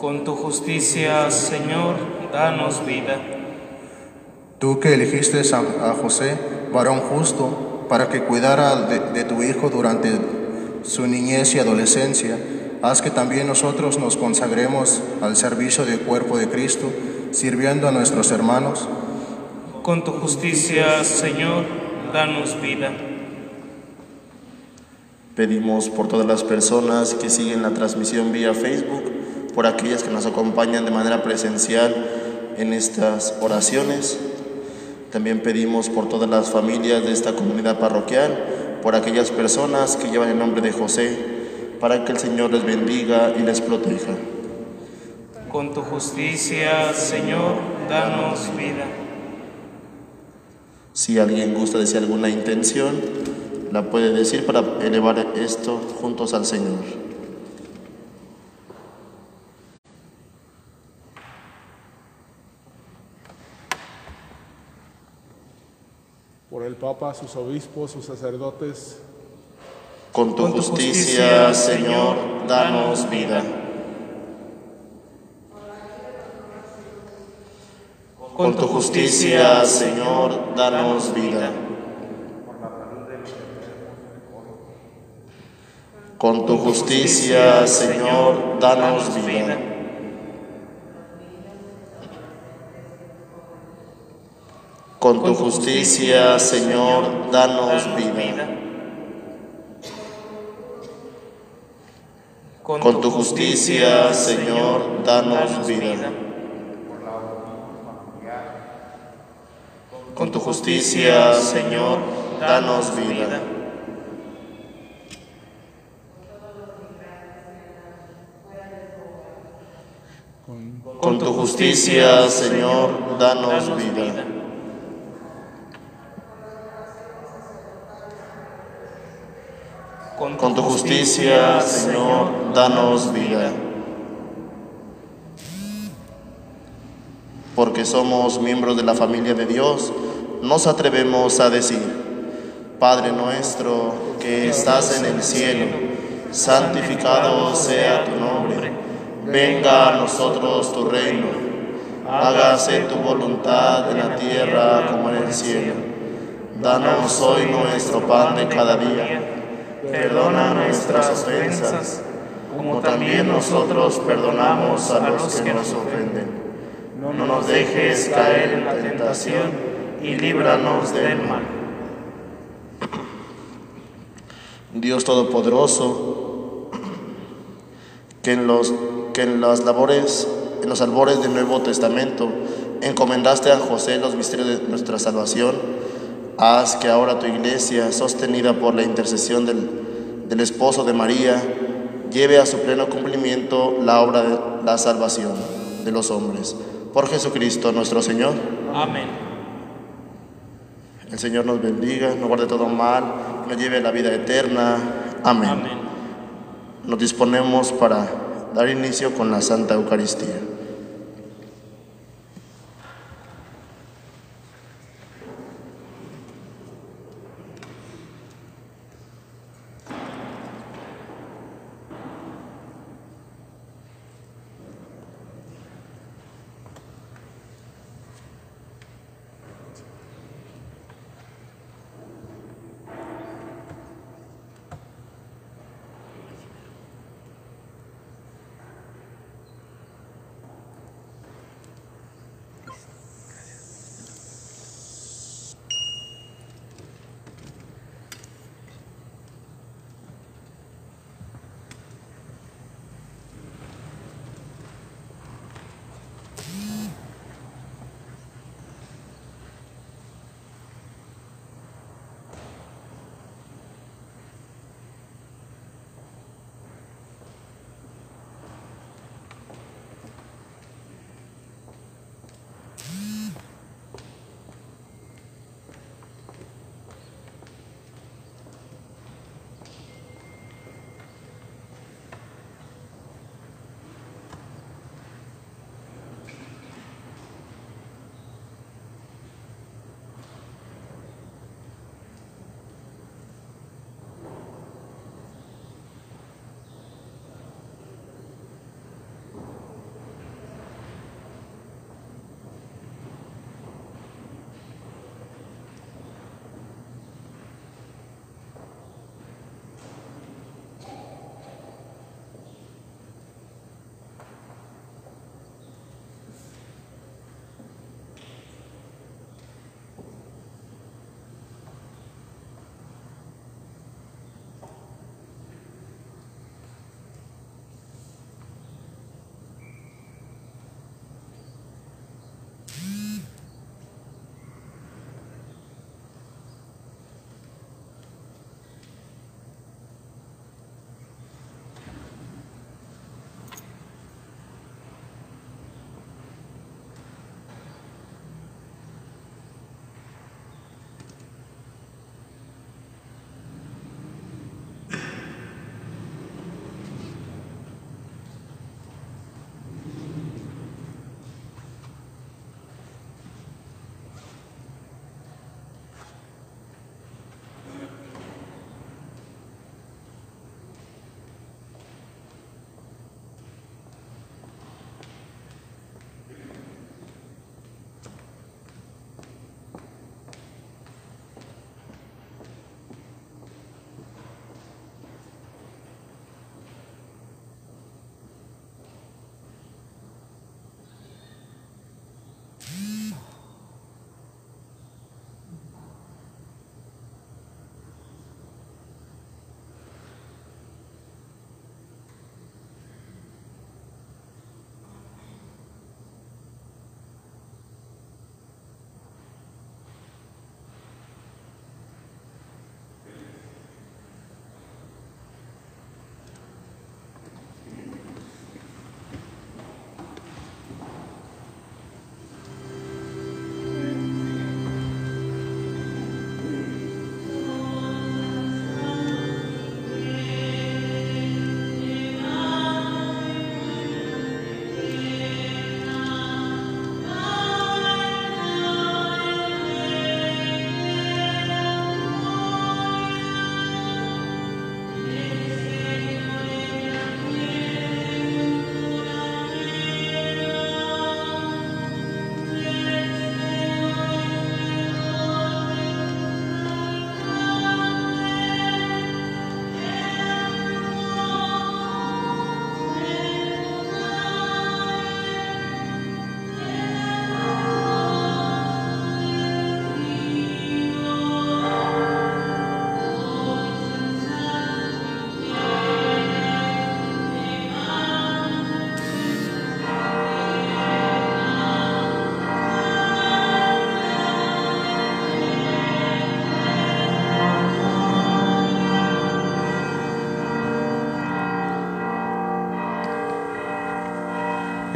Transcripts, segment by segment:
Con tu justicia, Señor, danos vida. Tú que elegiste a, José, varón justo, para que cuidara de, de tu Hijo durante su niñez y adolescencia, haz que también nosotros nos consagremos al servicio del cuerpo de Cristo, sirviendo a nuestros hermanos. Con tu justicia, Señor, danos vida. Pedimos por todas las personas que siguen la transmisión vía Facebook, por aquellas que nos acompañan de manera presencial en estas oraciones. También pedimos por todas las familias de esta comunidad parroquial, por aquellas personas que llevan el nombre de José, para que el Señor les bendiga y les proteja. Con tu justicia, Señor, danos vida. Si alguien gusta decir alguna intención, la puede decir para elevar esto juntos al Señor. El Papa, sus obispos, sus sacerdotes. Con tu, justicia, Señor, danos vida. Con tu justicia, Señor, danos vida. Con tu justicia, Señor, danos vida. Con tu justicia, Señor, danos vida. Con tu justicia, Señor, danos vida. Con tu justicia, Señor, danos vida. Con tu justicia, Señor, danos vida. Con tu justicia, Señor, danos vida. Porque somos miembros de la familia de Dios, nos atrevemos a decir, Padre nuestro que estás en el cielo, santificado sea tu nombre, venga a nosotros tu reino, hágase tu voluntad en la tierra como en el cielo. Danos hoy nuestro pan de cada día perdona nuestras ofensas, como también nosotros perdonamos a los que nos ofenden. No nos dejes caer en la tentación y líbranos del mal. Dios Todopoderoso, que en, los, que en las labores, en los albores del Nuevo Testamento, encomendaste a José los misterios de nuestra salvación, Haz que ahora tu iglesia, sostenida por la intercesión del, del, esposo de María, lleve a su pleno cumplimiento la obra de la salvación de los hombres. Por Jesucristo nuestro Señor. Amén. El Señor nos bendiga, nos guarde todo mal, nos lleve a la vida eterna. Amén. Amén. Nos disponemos para dar inicio con la Santa Eucaristía.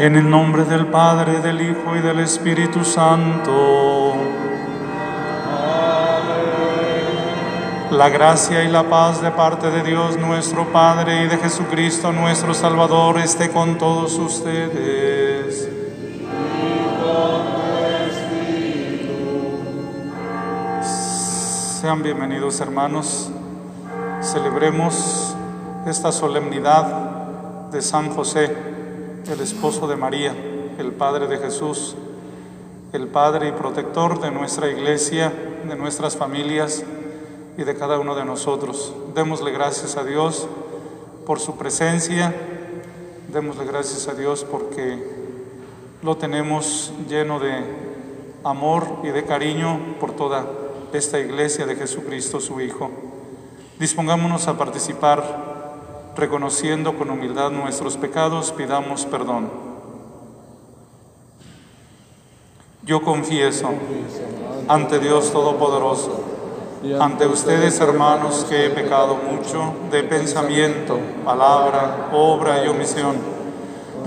En el nombre del Padre, del Hijo y del Espíritu Santo. La gracia y la paz de parte de Dios nuestro Padre y de Jesucristo nuestro Salvador esté con todos ustedes. Sean bienvenidos hermanos. Celebremos esta solemnidad de San José, el esposo de María, el Padre de Jesús, el Padre y protector de nuestra iglesia, de nuestras familias y de cada uno de nosotros. Démosle gracias a Dios por su presencia, démosle gracias a Dios porque lo tenemos lleno de amor y de cariño por toda esta iglesia de Jesucristo su Hijo. Dispongámonos a participar reconociendo con humildad nuestros pecados, pidamos perdón. Yo confieso ante Dios Todopoderoso, ante ustedes hermanos que he pecado mucho de pensamiento, palabra, obra y omisión,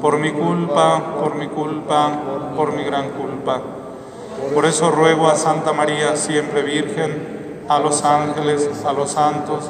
por mi culpa, por mi culpa, por mi gran culpa. Por eso ruego a Santa María, siempre Virgen, a los ángeles, a los santos,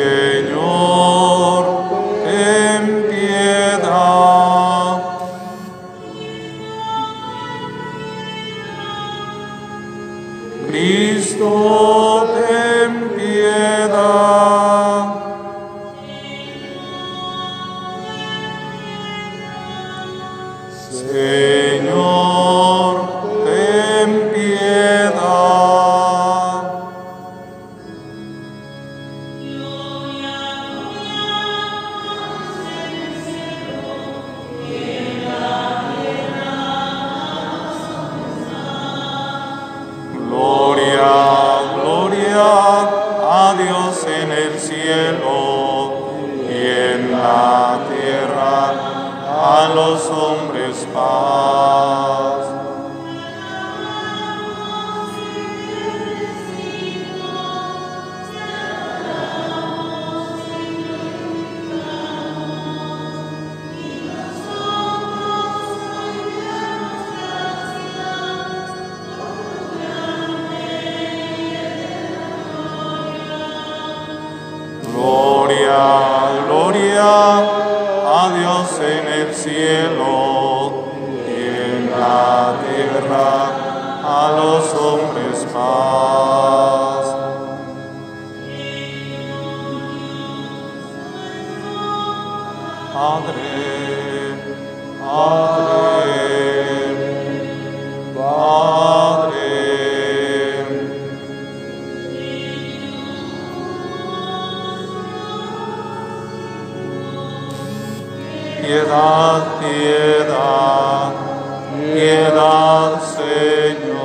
Piedad, piedad, Señor.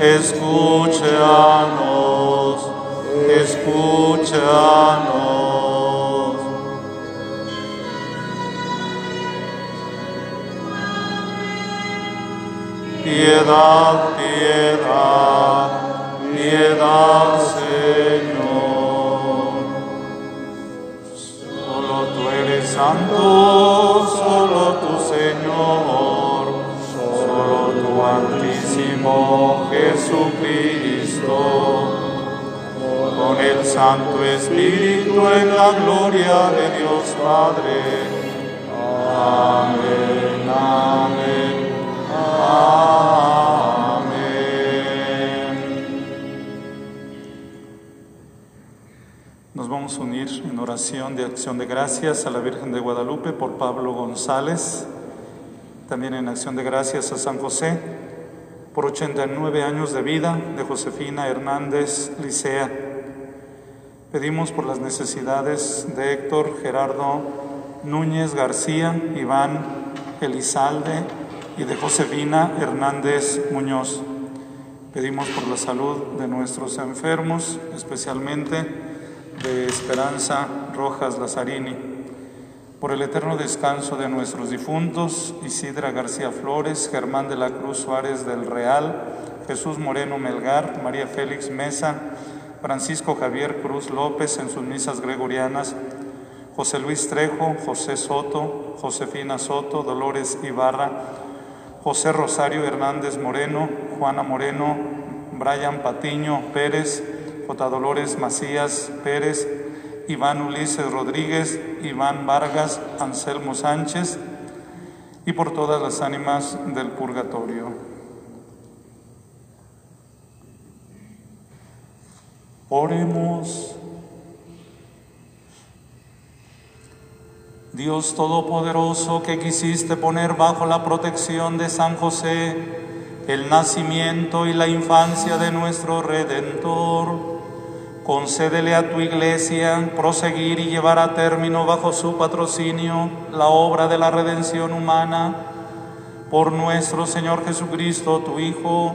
Escúchanos, escúchanos. Piedad, piedad, piedad, Señor. Solo tú eres santo, solo tú, Señor. Solo tú, Altísimo Jesucristo. Con el Santo Espíritu en la gloria de Dios Padre. Amén, amén, amén. Unir en oración de acción de gracias a la Virgen de Guadalupe por Pablo González, también en acción de gracias a San José por 89 años de vida de Josefina Hernández Licea. Pedimos por las necesidades de Héctor Gerardo Núñez García, Iván Elizalde y de Josefina Hernández Muñoz. Pedimos por la salud de nuestros enfermos, especialmente de Esperanza Rojas Lazarini, por el eterno descanso de nuestros difuntos, Isidra García Flores, Germán de la Cruz Suárez del Real, Jesús Moreno Melgar, María Félix Mesa, Francisco Javier Cruz López en sus misas gregorianas, José Luis Trejo, José Soto, Josefina Soto, Dolores Ibarra, José Rosario Hernández Moreno, Juana Moreno, Brian Patiño Pérez, J. Dolores Macías Pérez, Iván Ulises Rodríguez, Iván Vargas, Anselmo Sánchez y por todas las ánimas del purgatorio. Oremos. Dios Todopoderoso que quisiste poner bajo la protección de San José el nacimiento y la infancia de nuestro Redentor, concédele a tu iglesia proseguir y llevar a término bajo su patrocinio la obra de la redención humana por nuestro Señor Jesucristo, tu Hijo,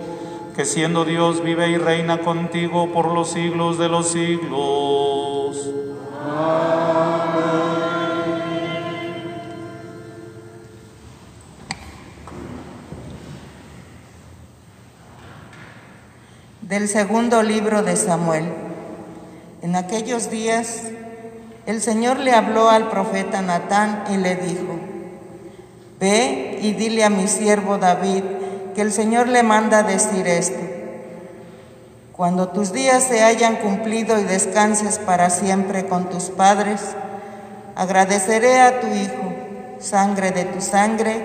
que siendo Dios vive y reina contigo por los siglos de los siglos. Del segundo libro de Samuel. En aquellos días el Señor le habló al profeta Natán y le dijo, Ve y dile a mi siervo David que el Señor le manda decir esto. Cuando tus días se hayan cumplido y descanses para siempre con tus padres, agradeceré a tu Hijo, sangre de tu sangre,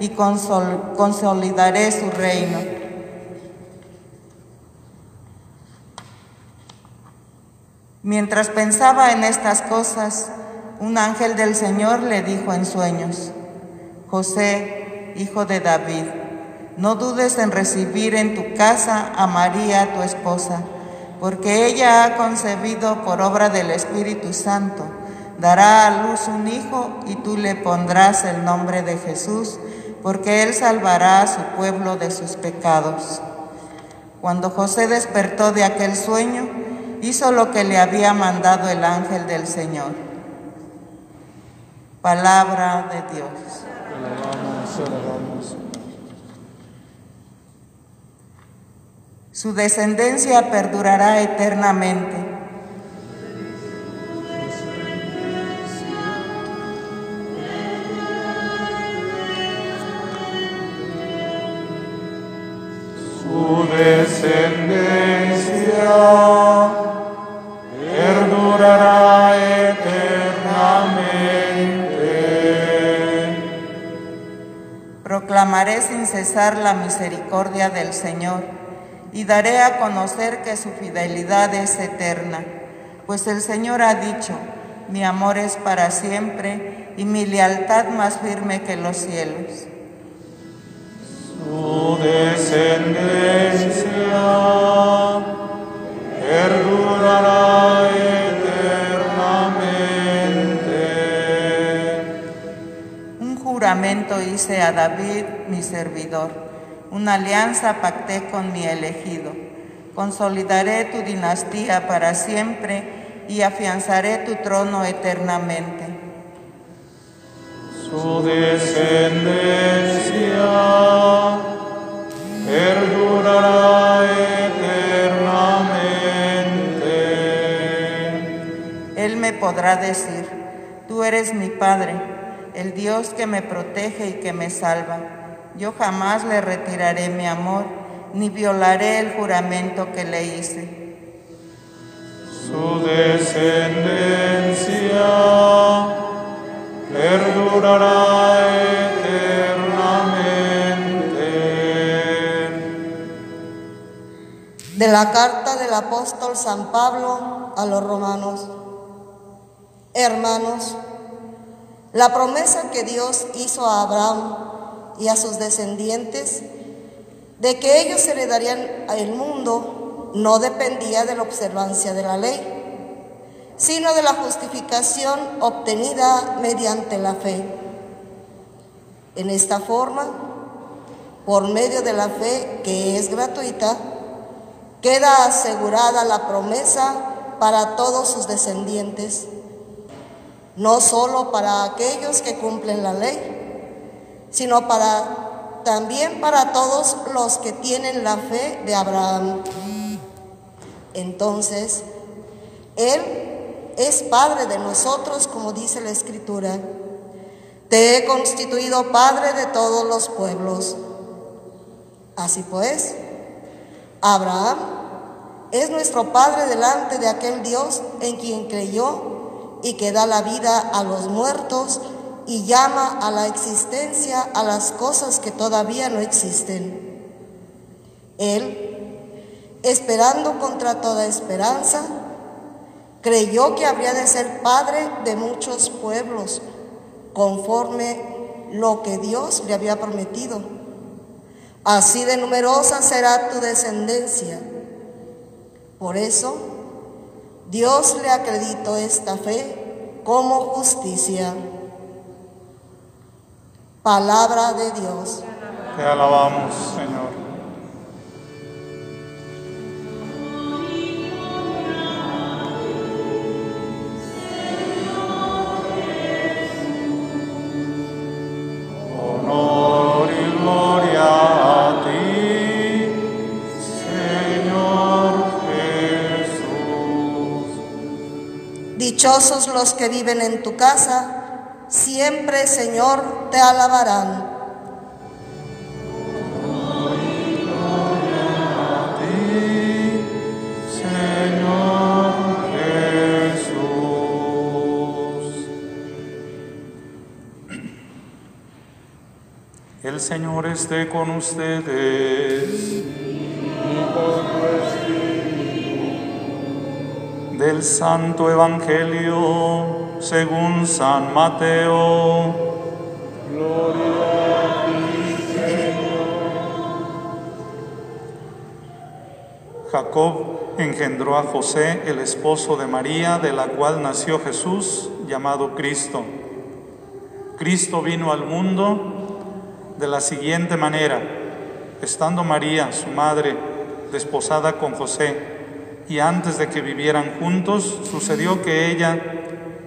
y consol consolidaré su reino. Mientras pensaba en estas cosas, un ángel del Señor le dijo en sueños, José, hijo de David, no dudes en recibir en tu casa a María, tu esposa, porque ella ha concebido por obra del Espíritu Santo. Dará a luz un hijo y tú le pondrás el nombre de Jesús, porque él salvará a su pueblo de sus pecados. Cuando José despertó de aquel sueño, hizo lo que le había mandado el ángel del Señor. Palabra de Dios. Su descendencia perdurará eternamente. La misericordia del Señor y daré a conocer que su fidelidad es eterna, pues el Señor ha dicho, mi amor es para siempre y mi lealtad más firme que los cielos. Su descendencia juramento hice a David, mi servidor, una alianza pacté con mi elegido. Consolidaré tu dinastía para siempre y afianzaré tu trono eternamente. Su descendencia perdurará eternamente. Él me podrá decir, tú eres mi Padre, el Dios que me protege y que me salva. Yo jamás le retiraré mi amor, ni violaré el juramento que le hice. Su descendencia perdurará eternamente. De la carta del apóstol San Pablo a los romanos. Hermanos, la promesa que Dios hizo a Abraham y a sus descendientes de que ellos heredarían el mundo no dependía de la observancia de la ley, sino de la justificación obtenida mediante la fe. En esta forma, por medio de la fe que es gratuita, queda asegurada la promesa para todos sus descendientes, no solo para aquellos que cumplen la ley, sino para también para todos los que tienen la fe de Abraham. Entonces, Él es Padre de nosotros, como dice la Escritura. Te he constituido Padre de todos los pueblos. Así pues, Abraham es nuestro Padre delante de aquel Dios en quien creyó y que da la vida a los muertos y llama a la existencia a las cosas que todavía no existen. Él, esperando contra toda esperanza, creyó que habría de ser padre de muchos pueblos, conforme lo que Dios le había prometido. Así de numerosa será tu descendencia. Por eso, Dios le acreditó esta fe como justicia. Palabra de Dios. Te alabamos, Señor. Dichosos los que viven en tu casa, siempre, Señor, te alabarán. El Señor esté con ustedes. Del Santo Evangelio según San Mateo. Jacob engendró a José, el esposo de María, de la cual nació Jesús, llamado Cristo. Cristo vino al mundo de la siguiente manera, estando María, su madre, desposada con José, y antes de que vivieran juntos, sucedió que ella,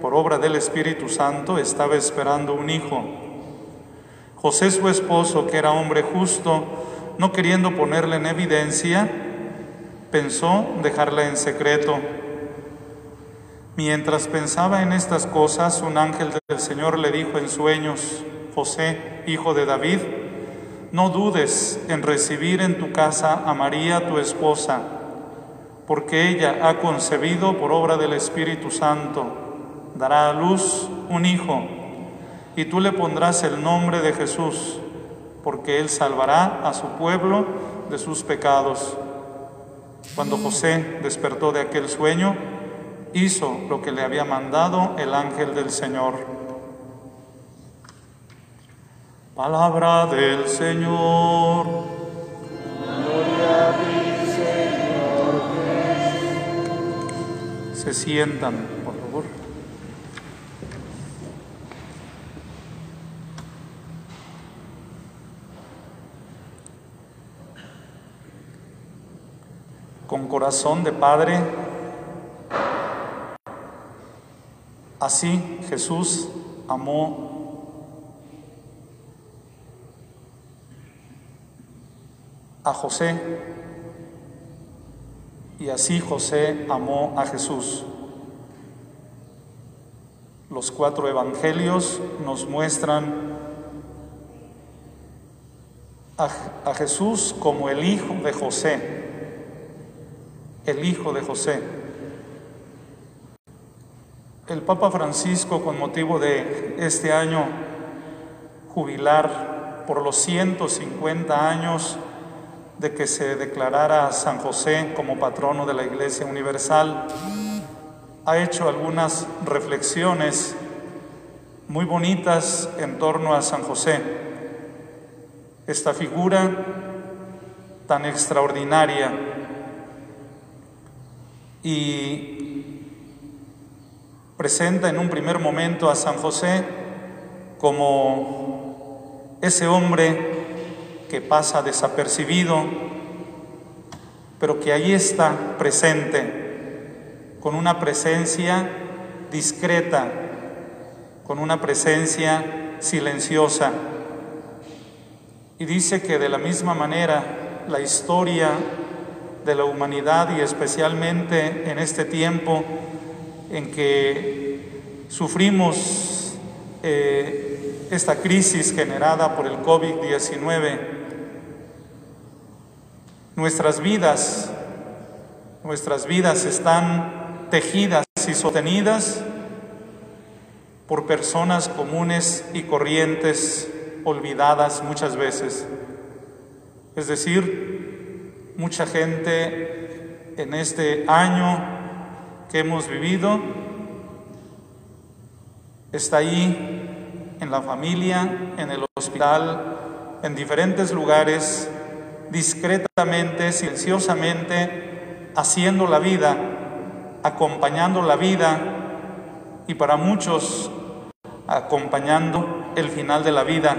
por obra del Espíritu Santo, estaba esperando un hijo. José, su esposo, que era hombre justo, no queriendo ponerle en evidencia, pensó dejarla en secreto. Mientras pensaba en estas cosas, un ángel del Señor le dijo en sueños, José, hijo de David, no dudes en recibir en tu casa a María, tu esposa, porque ella ha concebido por obra del Espíritu Santo, dará a luz un hijo, y tú le pondrás el nombre de Jesús, porque él salvará a su pueblo de sus pecados. Cuando José despertó de aquel sueño, hizo lo que le había mandado el ángel del Señor. Palabra del Señor. Se sientan, por favor. Con corazón de Padre, así Jesús amó a José y así José amó a Jesús. Los cuatro evangelios nos muestran a, Jesús como el hijo de José, el hijo de José. El Papa Francisco, con motivo de este año jubilar por los 150 años de que se declarara a San José como patrono de la Iglesia Universal, ha hecho algunas reflexiones muy bonitas en torno a San José, esta figura tan extraordinaria. Y presenta en un primer momento a San José como ese hombre que pasa desapercibido, pero que ahí está presente, con una presencia discreta, con una presencia silenciosa. Y dice que de la misma manera la historia de la humanidad y especialmente en este tiempo en que sufrimos eh, esta crisis generada por el COVID-19, nuestras vidas, nuestras vidas están tejidas y sostenidas por personas comunes y corrientes olvidadas muchas veces. Es decir, mucha gente en este año que hemos vivido está ahí en la familia, en el hospital, en diferentes lugares, discretamente, silenciosamente, haciendo la vida, acompañando la vida y para muchos acompañando el final de la vida,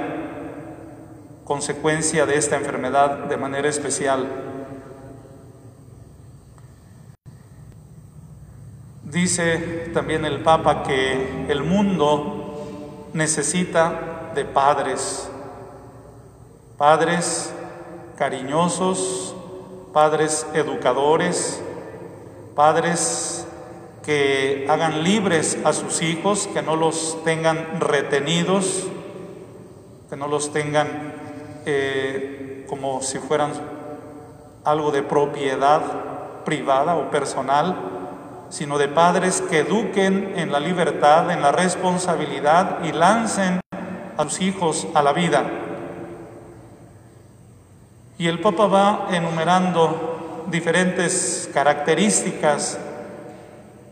consecuencia de esta enfermedad de manera especial. Dice también el Papa que el mundo necesita de padres, padres cariñosos, padres educadores, padres que hagan libres a sus hijos, que no los tengan retenidos, que no los tengan eh, como si fueran algo de propiedad privada o personal, sino de padres que eduquen en la libertad, en la responsabilidad y lancen a sus hijos a la vida. Y el Papa va enumerando diferentes características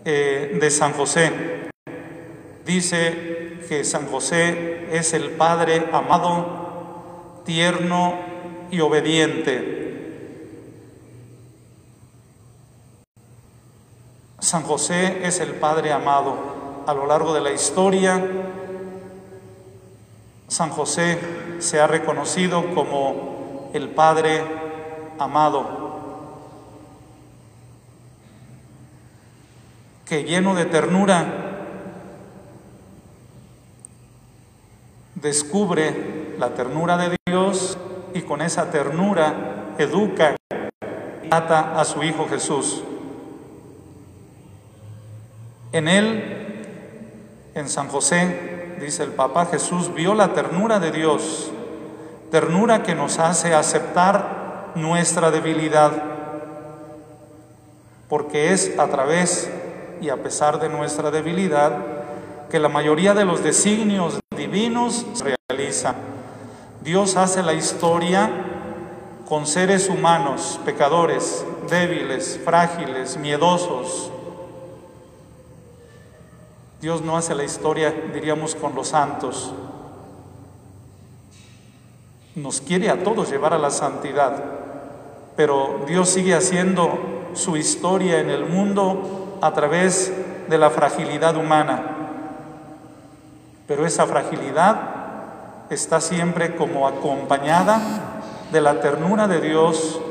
eh, de San José. Dice que San José es el Padre amado, tierno y obediente San José es el Padre amado. A lo largo de la historia, San José se ha reconocido como el Padre amado, que lleno de ternura descubre la ternura de Dios y con esa ternura educa y trata a su Hijo Jesús. En él, en San José, dice el Papa, Jesús vio la ternura de Dios, ternura que nos hace aceptar nuestra debilidad, porque es a través y a pesar de nuestra debilidad que la mayoría de los designios divinos se realizan. Dios hace la historia con seres humanos, pecadores, débiles, frágiles, miedosos, Dios no hace la historia, diríamos, con los santos. Nos quiere a todos llevar a la santidad, pero Dios sigue haciendo su historia en el mundo a través de la fragilidad humana. Pero esa fragilidad está siempre como acompañada de la ternura de Dios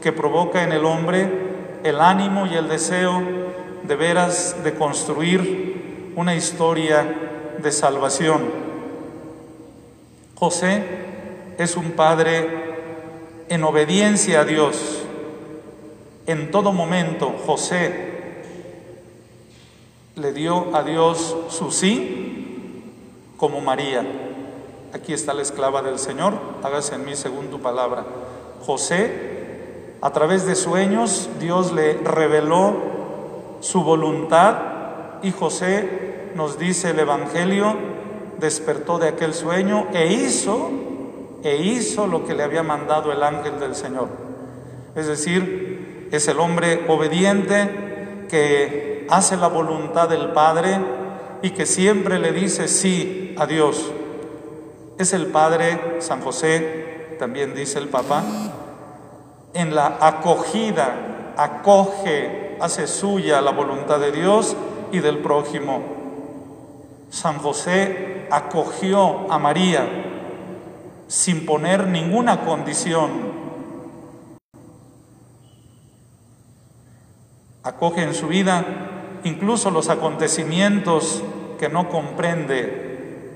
que provoca en el hombre el ánimo y el deseo de veras de construir una historia de salvación. José es un padre en obediencia a Dios. En todo momento José le dio a Dios su sí como María. Aquí está la esclava del Señor, hágase en mí según tu palabra. José, a través de sueños, Dios le reveló su voluntad y José, nos dice el Evangelio, despertó de aquel sueño e hizo, e hizo lo que le había mandado el ángel del Señor. Es decir, es el hombre obediente que hace la voluntad del Padre y que siempre le dice sí a Dios. Es el Padre, San José, también dice el Papa, en la acogida, acoge, hace suya la voluntad de Dios y del prójimo. San José acogió a María sin poner ninguna condición. Acoge en su vida incluso los acontecimientos que no comprende,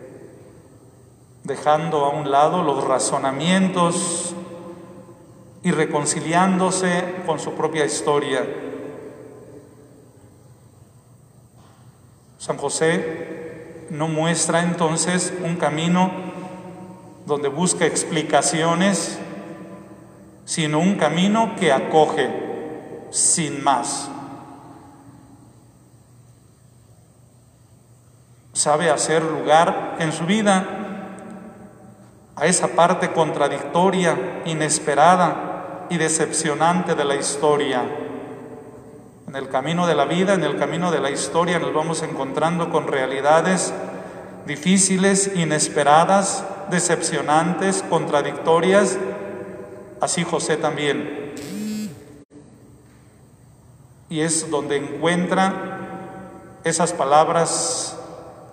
dejando a un lado los razonamientos y reconciliándose con su propia historia. San José no muestra entonces un camino donde busca explicaciones, sino un camino que acoge sin más. Sabe hacer lugar en su vida a esa parte contradictoria, inesperada y decepcionante de la historia. En el camino de la vida, en el camino de la historia, nos vamos encontrando con realidades difíciles, inesperadas, decepcionantes, contradictorias, así José también. Y es donde encuentra esas palabras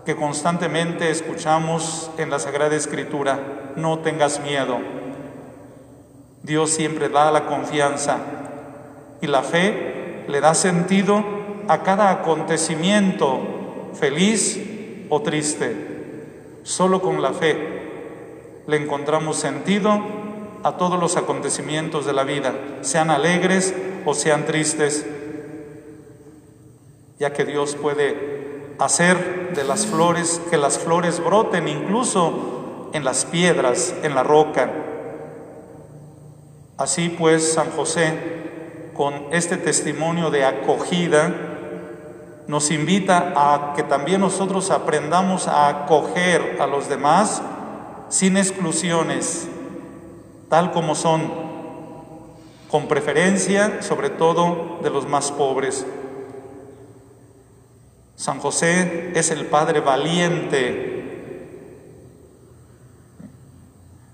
que constantemente escuchamos en la Sagrada Escritura, no tengas miedo. Dios siempre da la confianza y la fe le da sentido a cada acontecimiento feliz o triste. Solo con la fe le encontramos sentido a todos los acontecimientos de la vida, sean alegres o sean tristes, ya que Dios puede hacer de las flores, que las flores broten incluso en las piedras, en la roca. Así pues, San José, con este testimonio de acogida, nos invita a que también nosotros aprendamos a acoger a los demás sin exclusiones, tal como son, con preferencia sobre todo de los más pobres. San José es el Padre valiente,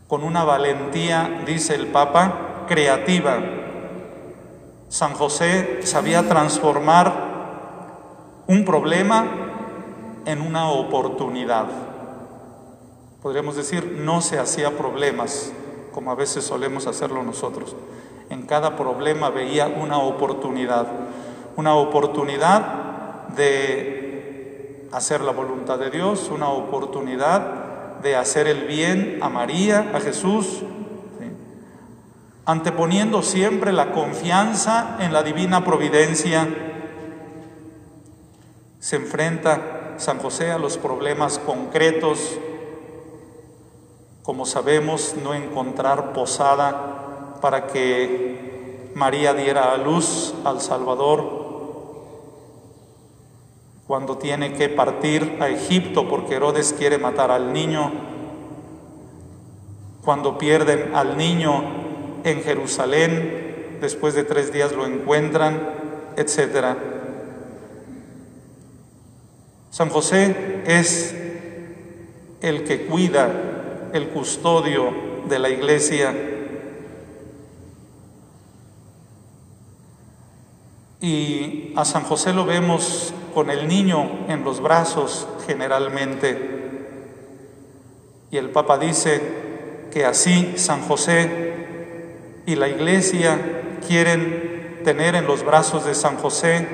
con una valentía, dice el Papa, creativa. San José sabía transformar un problema en una oportunidad. Podríamos decir, no se hacía problemas, como a veces solemos hacerlo nosotros. En cada problema veía una oportunidad, una oportunidad de hacer la voluntad de Dios, una oportunidad de hacer el bien a María, a Jesús, anteponiendo siempre la confianza en la divina providencia. Se enfrenta San José a los problemas concretos, como sabemos, no encontrar posada para que María diera a luz al Salvador cuando tiene que partir a Egipto porque Herodes quiere matar al niño, cuando pierden al niño en Jerusalén, después de tres días lo encuentran, etc. San José es el que cuida, el custodio de la iglesia. Y a San José lo vemos con el niño en los brazos generalmente. Y el Papa dice que así San José y la Iglesia quieren tener en los brazos de San José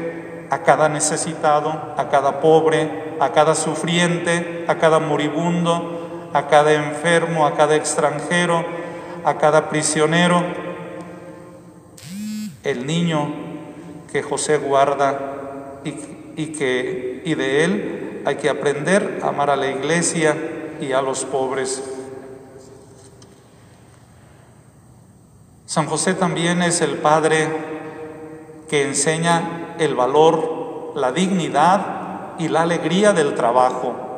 a cada necesitado, a cada pobre, a cada sufriente, a cada moribundo, a cada enfermo, a cada extranjero, a cada prisionero. El niño que José guarda y y, que, y de él hay que aprender a amar a la iglesia y a los pobres. San José también es el Padre que enseña el valor, la dignidad y la alegría del trabajo.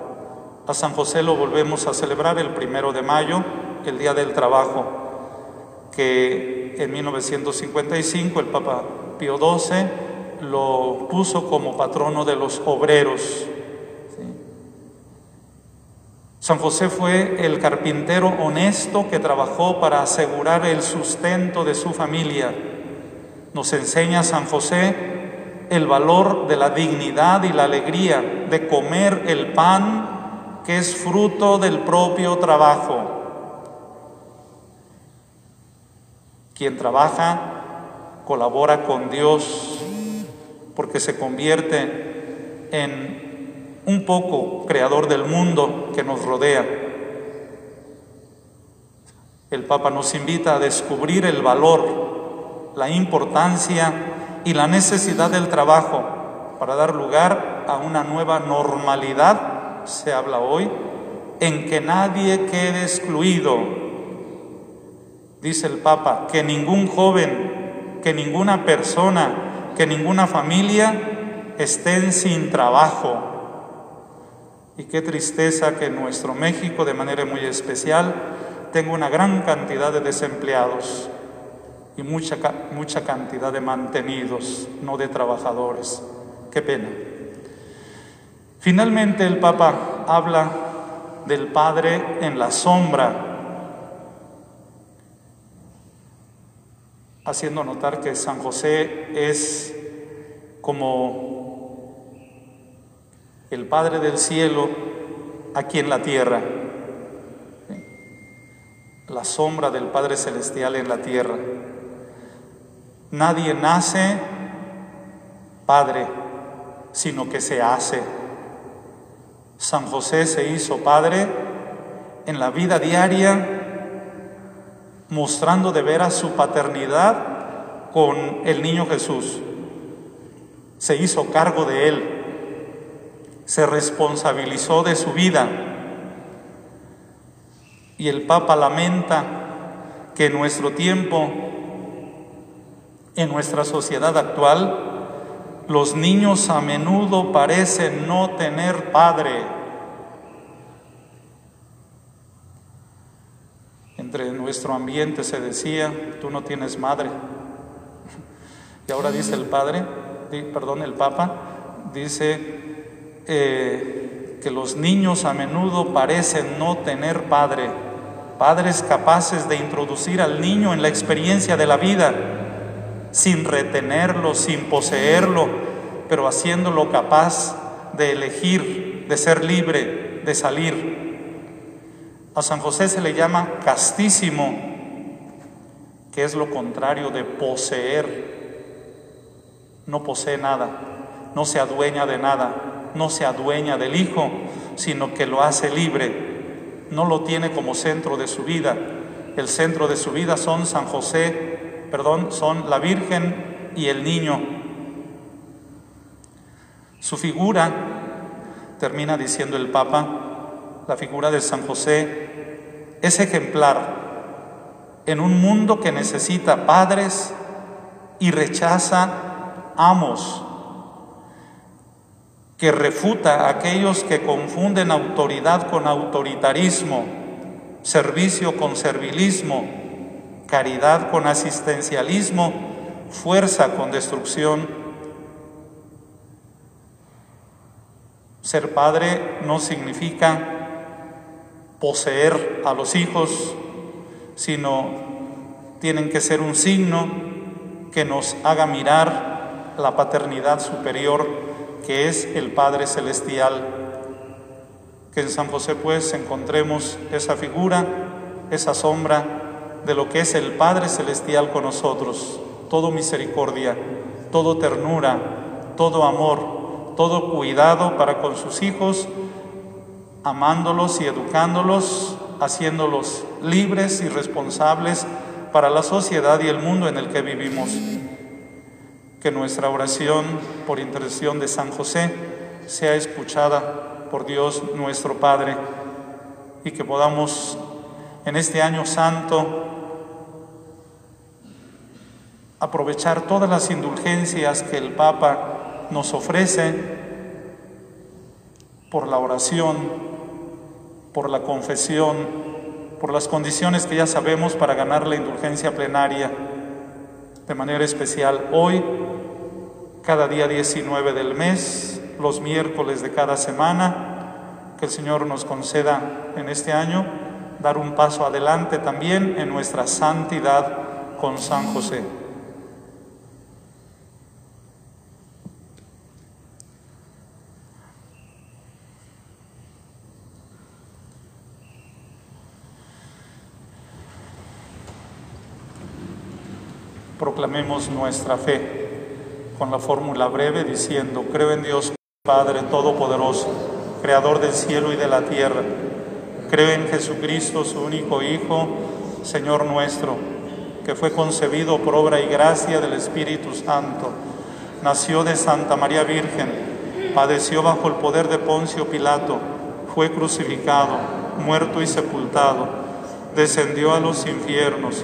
A San José lo volvemos a celebrar el primero de mayo, el Día del Trabajo, que en 1955 el Papa Pío XII lo puso como patrono de los obreros. San José fue el carpintero honesto que trabajó para asegurar el sustento de su familia. Nos enseña San José el valor de la dignidad y la alegría de comer el pan que es fruto del propio trabajo. quien trabaja, colabora con Dios, porque se convierte en un poco creador del mundo que nos rodea. El Papa nos invita a descubrir el valor, la importancia y la necesidad del trabajo para dar lugar a una nueva normalidad, se habla hoy, en que nadie quede excluido. Dice el Papa, que ningún joven, que ninguna persona, que ninguna familia estén sin trabajo. Y qué tristeza que nuestro México, de manera muy especial, tenga una gran cantidad de desempleados y mucha, mucha cantidad de mantenidos, no de trabajadores. Qué pena. Finalmente el Papa habla del Padre en la sombra, haciendo notar que San José es como el Padre del cielo aquí en la tierra, la sombra del Padre Celestial en la tierra. Nadie nace padre, sino que se hace. San José se hizo padre en la vida diaria, mostrando de veras su paternidad con el niño Jesús. Se hizo cargo de él, se responsabilizó de su vida. Y el Papa lamenta que en nuestro tiempo en nuestra sociedad actual, los niños a menudo parecen no tener padre. Entre nuestro ambiente se decía, tú no tienes madre. Y ahora dice el padre, perdón, el papa, dice eh, que los niños a menudo parecen no tener padre. Padres capaces de introducir al niño en la experiencia de la vida sin retenerlo, sin poseerlo, pero haciéndolo capaz de elegir, de ser libre, de salir. A San José se le llama castísimo, que es lo contrario de poseer. No posee nada, no se adueña de nada, no se adueña del Hijo, sino que lo hace libre. No lo tiene como centro de su vida. El centro de su vida son San José perdón, son la Virgen y el niño. Su figura, termina diciendo el Papa, la figura de San José, es ejemplar en un mundo que necesita padres y rechaza amos, que refuta a aquellos que confunden autoridad con autoritarismo, servicio con servilismo, caridad con asistencialismo, fuerza con destrucción. Ser padre no significa poseer a los hijos, sino tienen que ser un signo que nos haga mirar la paternidad superior que es el Padre Celestial. Que en San José pues encontremos esa figura, esa sombra de lo que es el Padre Celestial con nosotros, todo misericordia, todo ternura, todo amor, todo cuidado para con sus hijos, amándolos y educándolos, haciéndolos libres y responsables para la sociedad y el mundo en el que vivimos. Que nuestra oración por intercesión de San José sea escuchada por Dios nuestro Padre y que podamos en este año santo aprovechar todas las indulgencias que el Papa nos ofrece por la oración, por la confesión, por las condiciones que ya sabemos para ganar la indulgencia plenaria. De manera especial hoy, cada día 19 del mes, los miércoles de cada semana, que el Señor nos conceda en este año dar un paso adelante también en nuestra santidad con San José. Nuestra fe con la fórmula breve diciendo, creo en Dios Padre Todopoderoso, Creador del cielo y de la tierra. Creo en Jesucristo, su único Hijo, Señor nuestro, que fue concebido por obra y gracia del Espíritu Santo. Nació de Santa María Virgen, padeció bajo el poder de Poncio Pilato, fue crucificado, muerto y sepultado, descendió a los infiernos,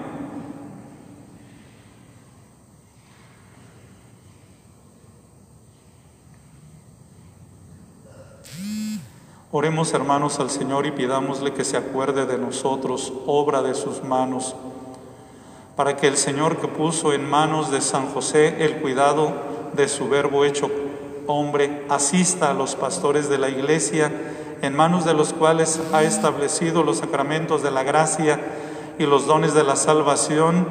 Oremos hermanos al Señor y pidámosle que se acuerde de nosotros, obra de sus manos, para que el Señor que puso en manos de San José el cuidado de su verbo hecho hombre, asista a los pastores de la iglesia, en manos de los cuales ha establecido los sacramentos de la gracia y los dones de la salvación,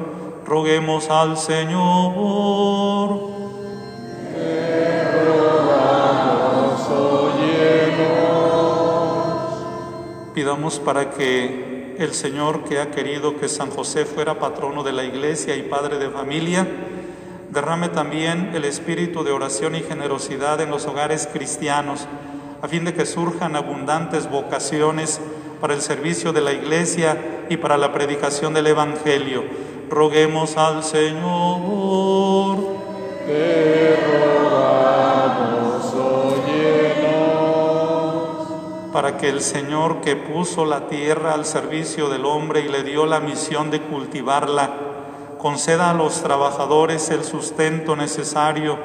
roguemos al Señor. Para que el Señor que ha querido que San José fuera patrono de la iglesia y padre de familia, derrame también el espíritu de oración y generosidad en los hogares cristianos, a fin de que surjan abundantes vocaciones para el servicio de la iglesia y para la predicación del Evangelio. Roguemos al Señor. Para que el Señor que puso la tierra al servicio del hombre y le dio la misión de cultivarla, conceda a los trabajadores el sustento necesario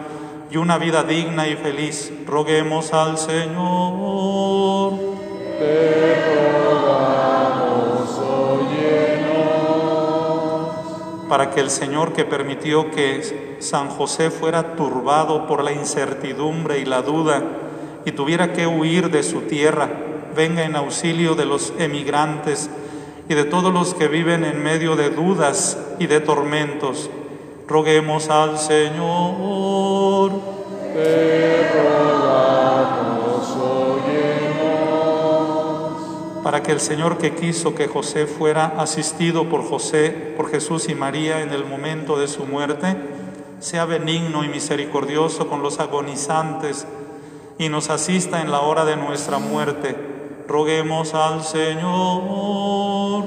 y una vida digna y feliz. Roguemos al Señor. Te rogamos, para que el Señor que permitió que San José fuera turbado por la incertidumbre y la duda y tuviera que huir de su tierra, venga en auxilio de los emigrantes y de todos los que viven en medio de dudas y de tormentos. Roguemos al Señor. Para que el Señor que quiso que José fuera asistido por José, por Jesús y María en el momento de su muerte, sea benigno y misericordioso con los agonizantes y nos asista en la hora de nuestra muerte. Roguemos al Señor.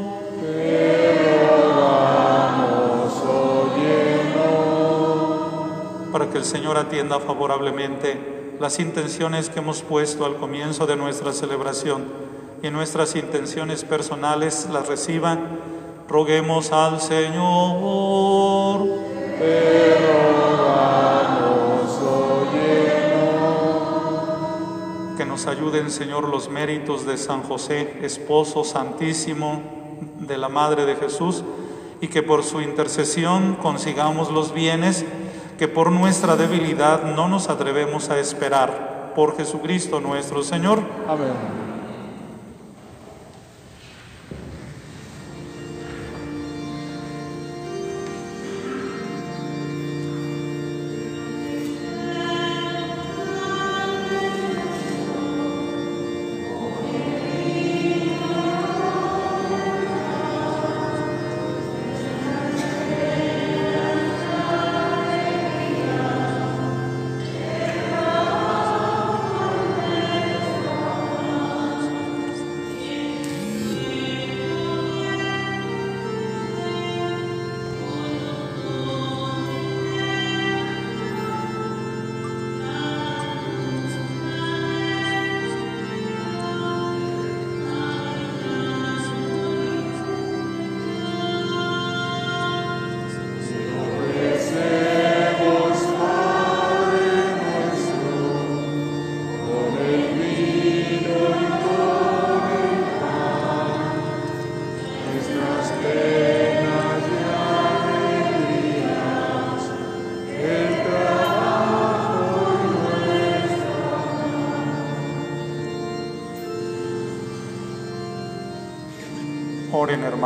Para que el Señor atienda favorablemente las intenciones que hemos puesto al comienzo de nuestra celebración y nuestras intenciones personales las reciba. Roguemos al Señor. Te rogamos, Que nos ayuden, Señor, los méritos de San José, esposo santísimo de la Madre de Jesús, y que por su intercesión consigamos los bienes que por nuestra debilidad no nos atrevemos a esperar. Por Jesucristo nuestro Señor. Amén.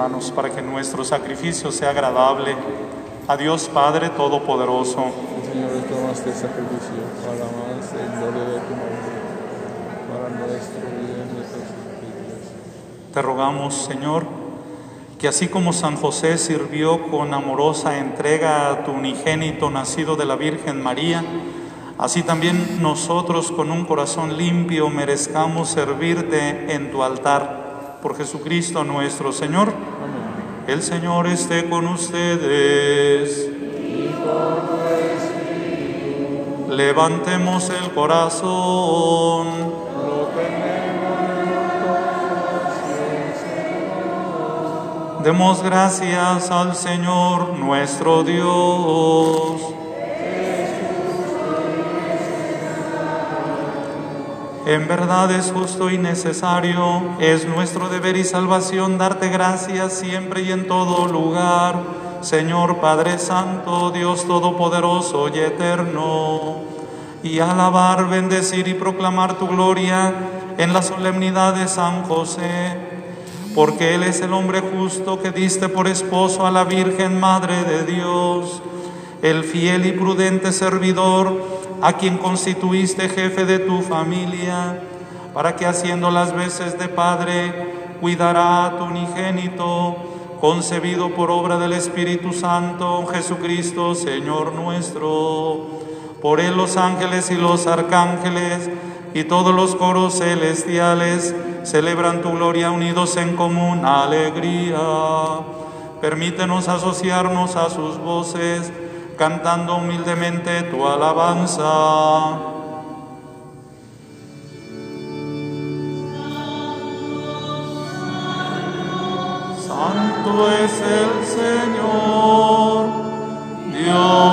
Hermanos para que nuestro sacrificio sea agradable a Dios Padre Todopoderoso. El Señor toma este sacrificio para alabanza y gloria de tu nombre, para nuestro bien y. Te rogamos, Señor, que así como San José sirvió con amorosa entrega a tu unigénito nacido de la Virgen María, así también nosotros con un corazón limpio merezcamos servirte en tu altar. Por Jesucristo nuestro Señor. El Señor esté con ustedes. Levantemos el corazón. Demos gracias al Señor nuestro Dios. En verdad es justo y necesario, es nuestro deber y salvación darte gracias siempre y en todo lugar, Señor Padre Santo, Dios Todopoderoso y Eterno, y alabar, bendecir y proclamar tu gloria en la solemnidad de San José, porque Él es el hombre justo que diste por esposo a la Virgen Madre de Dios, el fiel y prudente servidor, a quien constituiste jefe de tu familia, para que haciendo las veces de Padre, cuidará a tu unigénito, concebido por obra del Espíritu Santo, Jesucristo, Señor nuestro. Por él los ángeles y los arcángeles y todos los coros celestiales celebran tu gloria unidos en común alegría. Permítenos asociarnos a sus voces cantando humildemente tu alabanza. Santo es el Señor, Dios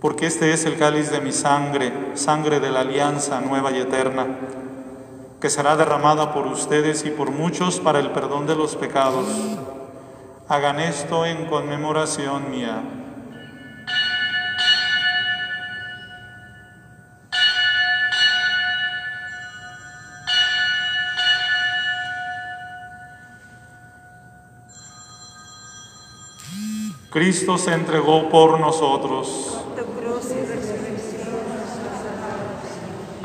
porque este es el cáliz de mi sangre, sangre de la alianza nueva y eterna, que será derramada por ustedes y por muchos para el perdón de los pecados. Hagan esto en conmemoración mía. Cristo se entregó por nosotros.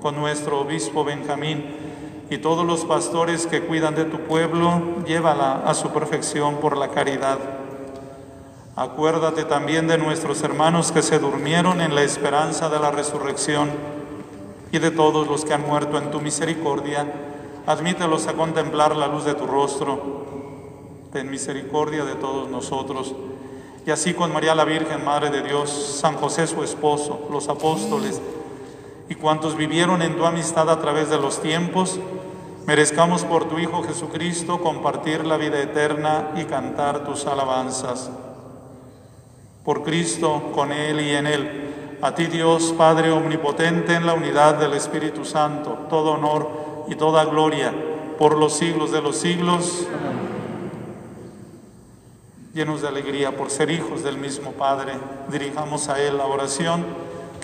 con nuestro obispo Benjamín y todos los pastores que cuidan de tu pueblo, llévala a su perfección por la caridad. Acuérdate también de nuestros hermanos que se durmieron en la esperanza de la resurrección y de todos los que han muerto en tu misericordia. Admítelos a contemplar la luz de tu rostro. Ten misericordia de todos nosotros. Y así con María la Virgen, Madre de Dios, San José su esposo, los apóstoles y cuantos vivieron en tu amistad a través de los tiempos, merezcamos por tu Hijo Jesucristo compartir la vida eterna y cantar tus alabanzas. Por Cristo, con Él y en Él, a ti Dios Padre Omnipotente en la unidad del Espíritu Santo, todo honor y toda gloria por los siglos de los siglos. Llenos de alegría por ser hijos del mismo Padre, dirijamos a Él la oración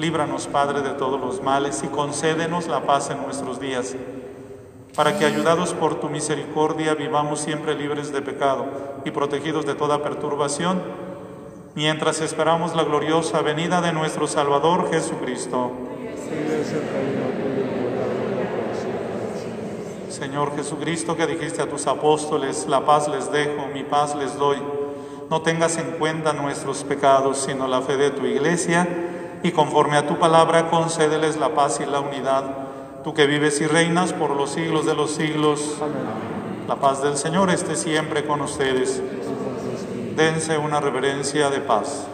Líbranos, Padre, de todos los males y concédenos la paz en nuestros días, para que, ayudados por tu misericordia, vivamos siempre libres de pecado y protegidos de toda perturbación, mientras esperamos la gloriosa venida de nuestro Salvador Jesucristo. Señor Jesucristo, que dijiste a tus apóstoles, la paz les dejo, mi paz les doy. No tengas en cuenta nuestros pecados, sino la fe de tu iglesia, y conforme a tu palabra concédeles la paz y la unidad. Tú que vives y reinas por los siglos de los siglos. La paz del Señor esté siempre con ustedes. Dense una reverencia de paz.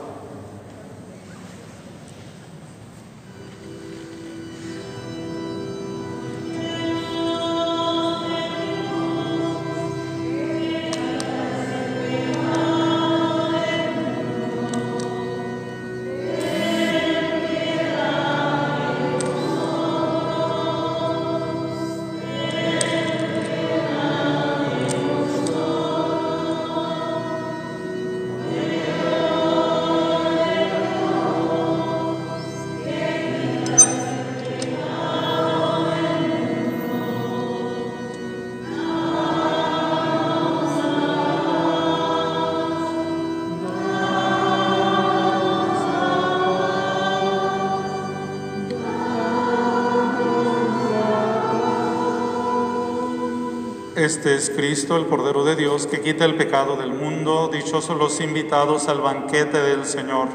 Este es Cristo, el Cordero de Dios, que quita el pecado del mundo. Dichosos los invitados al banquete del Señor.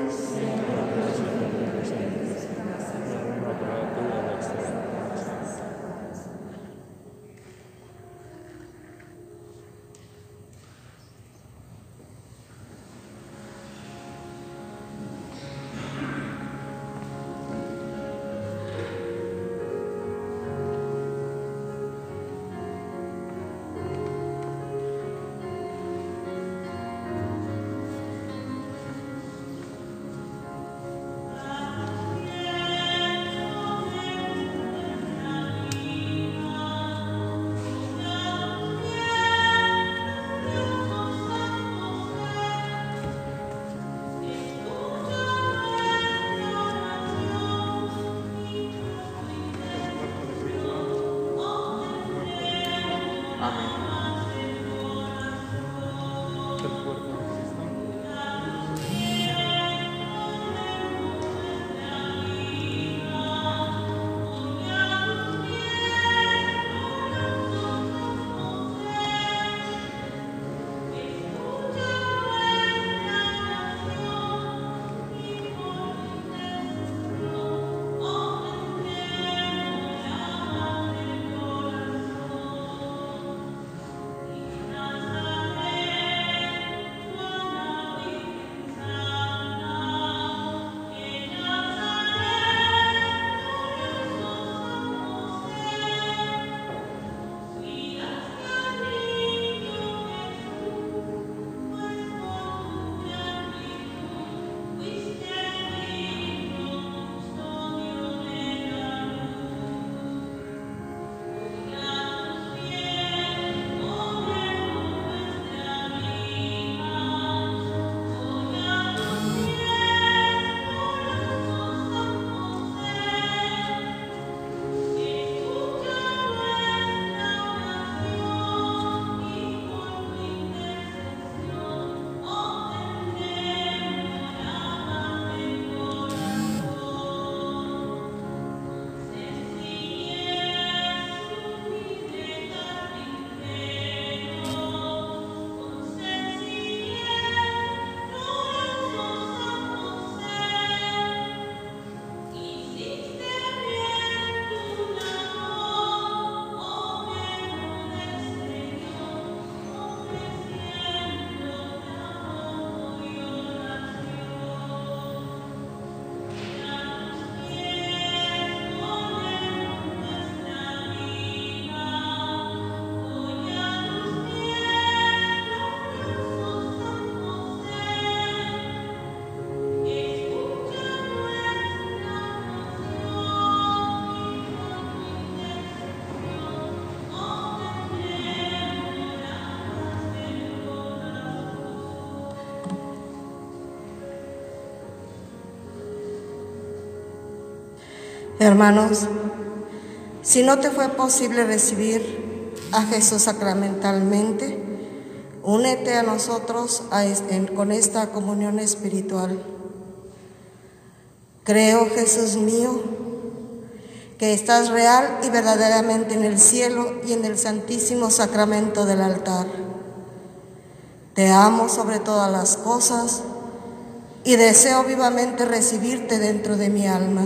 Hermanos, si no te fue posible recibir a Jesús sacramentalmente, únete a nosotros con esta comunión espiritual. Creo, Jesús mío, que estás real y verdaderamente en el cielo y en el santísimo sacramento del altar. Te amo sobre todas las cosas y deseo vivamente recibirte dentro de mi alma.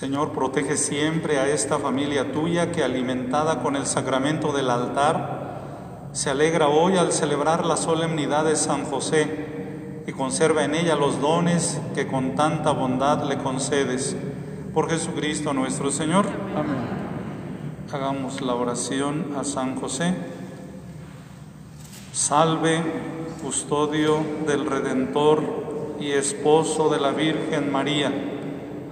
Señor, protege siempre a esta familia tuya que alimentada con el sacramento del altar, se alegra hoy al celebrar la solemnidad de San José y conserva en ella los dones que con tanta bondad le concedes. Por Jesucristo nuestro Señor. Amén. Hagamos la oración a San José. Salve, custodio del Redentor y esposo de la Virgen María.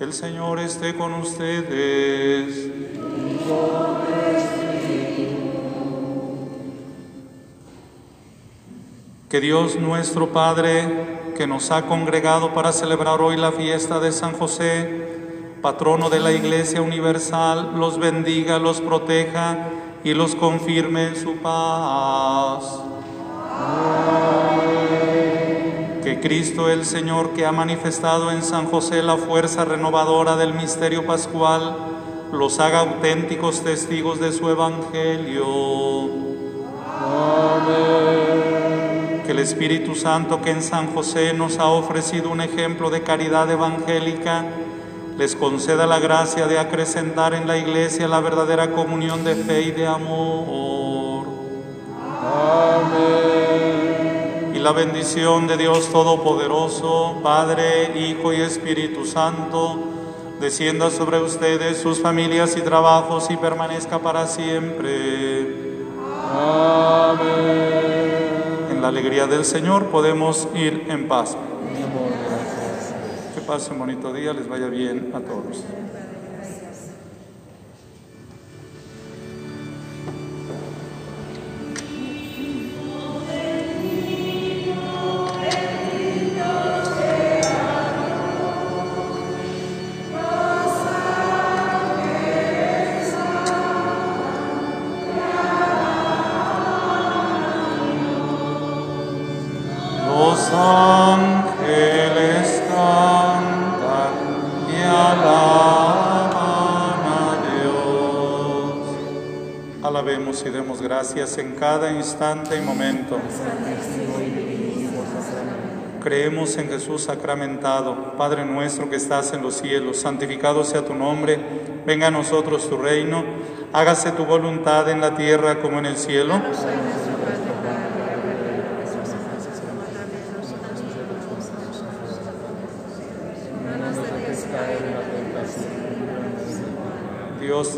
El Señor esté con ustedes. Que Dios nuestro Padre, que nos ha congregado para celebrar hoy la fiesta de San José, patrono de la Iglesia Universal, los bendiga, los proteja y los confirme en su paz. Cristo el Señor, que ha manifestado en San José la fuerza renovadora del misterio pascual, los haga auténticos testigos de su Evangelio. Que el Espíritu Santo que en San José nos ha ofrecido un ejemplo de caridad evangélica, les conceda la gracia de acrecentar en la iglesia la verdadera comunión de fe y de amor. Y la bendición de Dios Todopoderoso, Padre, Hijo y Espíritu Santo, descienda sobre ustedes, sus familias y trabajos y permanezca para siempre. En la alegría del Señor podemos ir en paz. Que pasen un bonito día, les vaya bien a todos. Gracias en cada instante y momento. Creemos en Jesús sacramentado. Padre nuestro que estás en los cielos, santificado sea tu nombre. Venga a nosotros tu reino. Hágase tu voluntad en la tierra como en el cielo. Dios te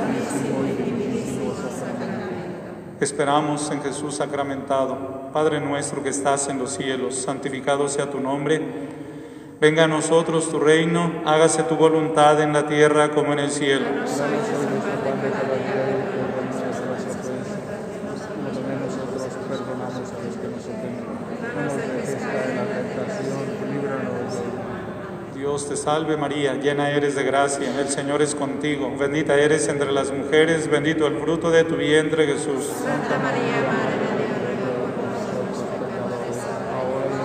Esperamos en Jesús sacramentado. Padre nuestro que estás en los cielos, santificado sea tu nombre. Venga a nosotros tu reino, hágase tu voluntad en la tierra como en el cielo. Danos hoy nuestro pan de cada día y perdona nuestras ofensas, como también nosotros perdonamos a los que nos ofenden. No nos dejes caer en la tentación, líbranos del mal. Dios te salve María, llena eres de gracia, el Señor es contigo, bendita eres entre las mujeres, bendito el fruto de tu vientre Jesús. Santa María, Madre de Dios, ruega por nosotros pecadores, ahora.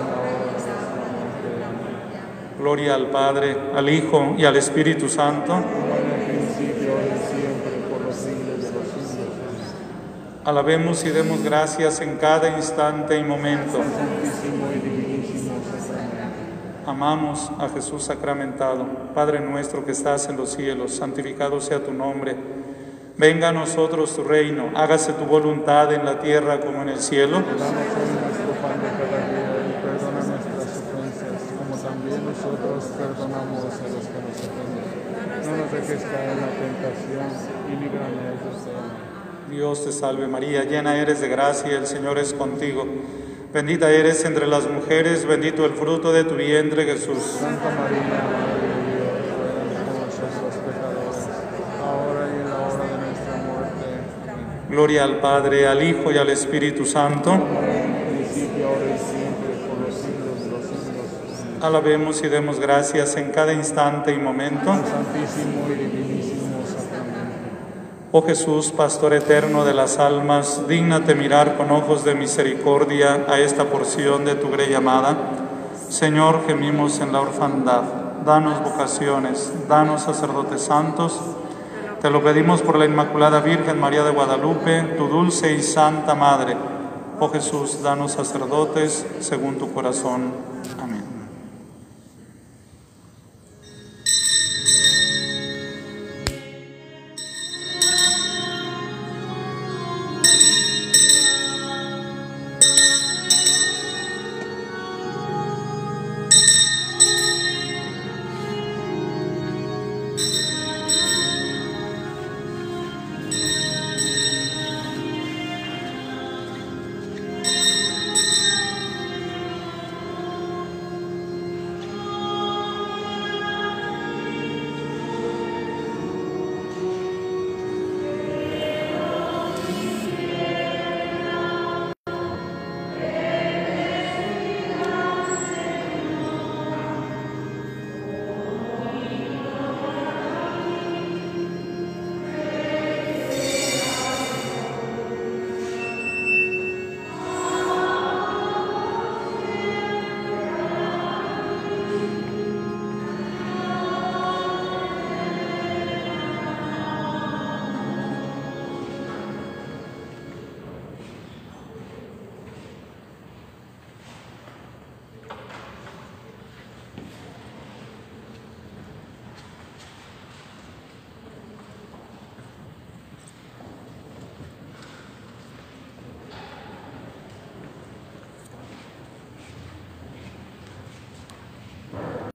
Gloria al Padre, al Hijo y al Espíritu Santo. Alabemos y demos gracias en cada instante y momento. Santísimo y divinísimo sacramento. Amamos a Jesús sacramentado. Padre nuestro que estás en los cielos, santificado sea tu nombre. Venga a nosotros tu reino, hágase tu voluntad en la tierra como en el cielo. Danos hoy nuestro pan de cada día y perdona nuestras ofensas, como también nosotros perdonamos a los que nos ofenden. No nos dejes caer en la tentación y líbranos del. Dios te salve María, llena eres de gracia, el Señor es contigo. Bendita eres entre las mujeres, bendito el fruto de tu vientre Jesús. Santa María, Madre de Dios, ruega por nosotros pecadores, ahora y en la hora de nuestra muerte. Gloria al Padre, al Hijo y al Espíritu Santo. Alabemos y demos gracias en cada instante y momento. Santísimo y divinísimo. Oh Jesús, Pastor eterno de las almas, dígnate mirar con ojos de misericordia a esta porción de tu grey amada. Señor, gemimos en la orfandad. Danos vocaciones, danos sacerdotes santos. Te lo pedimos por la Inmaculada Virgen María de Guadalupe, tu dulce y santa Madre. Oh Jesús, danos sacerdotes según tu corazón. Amén.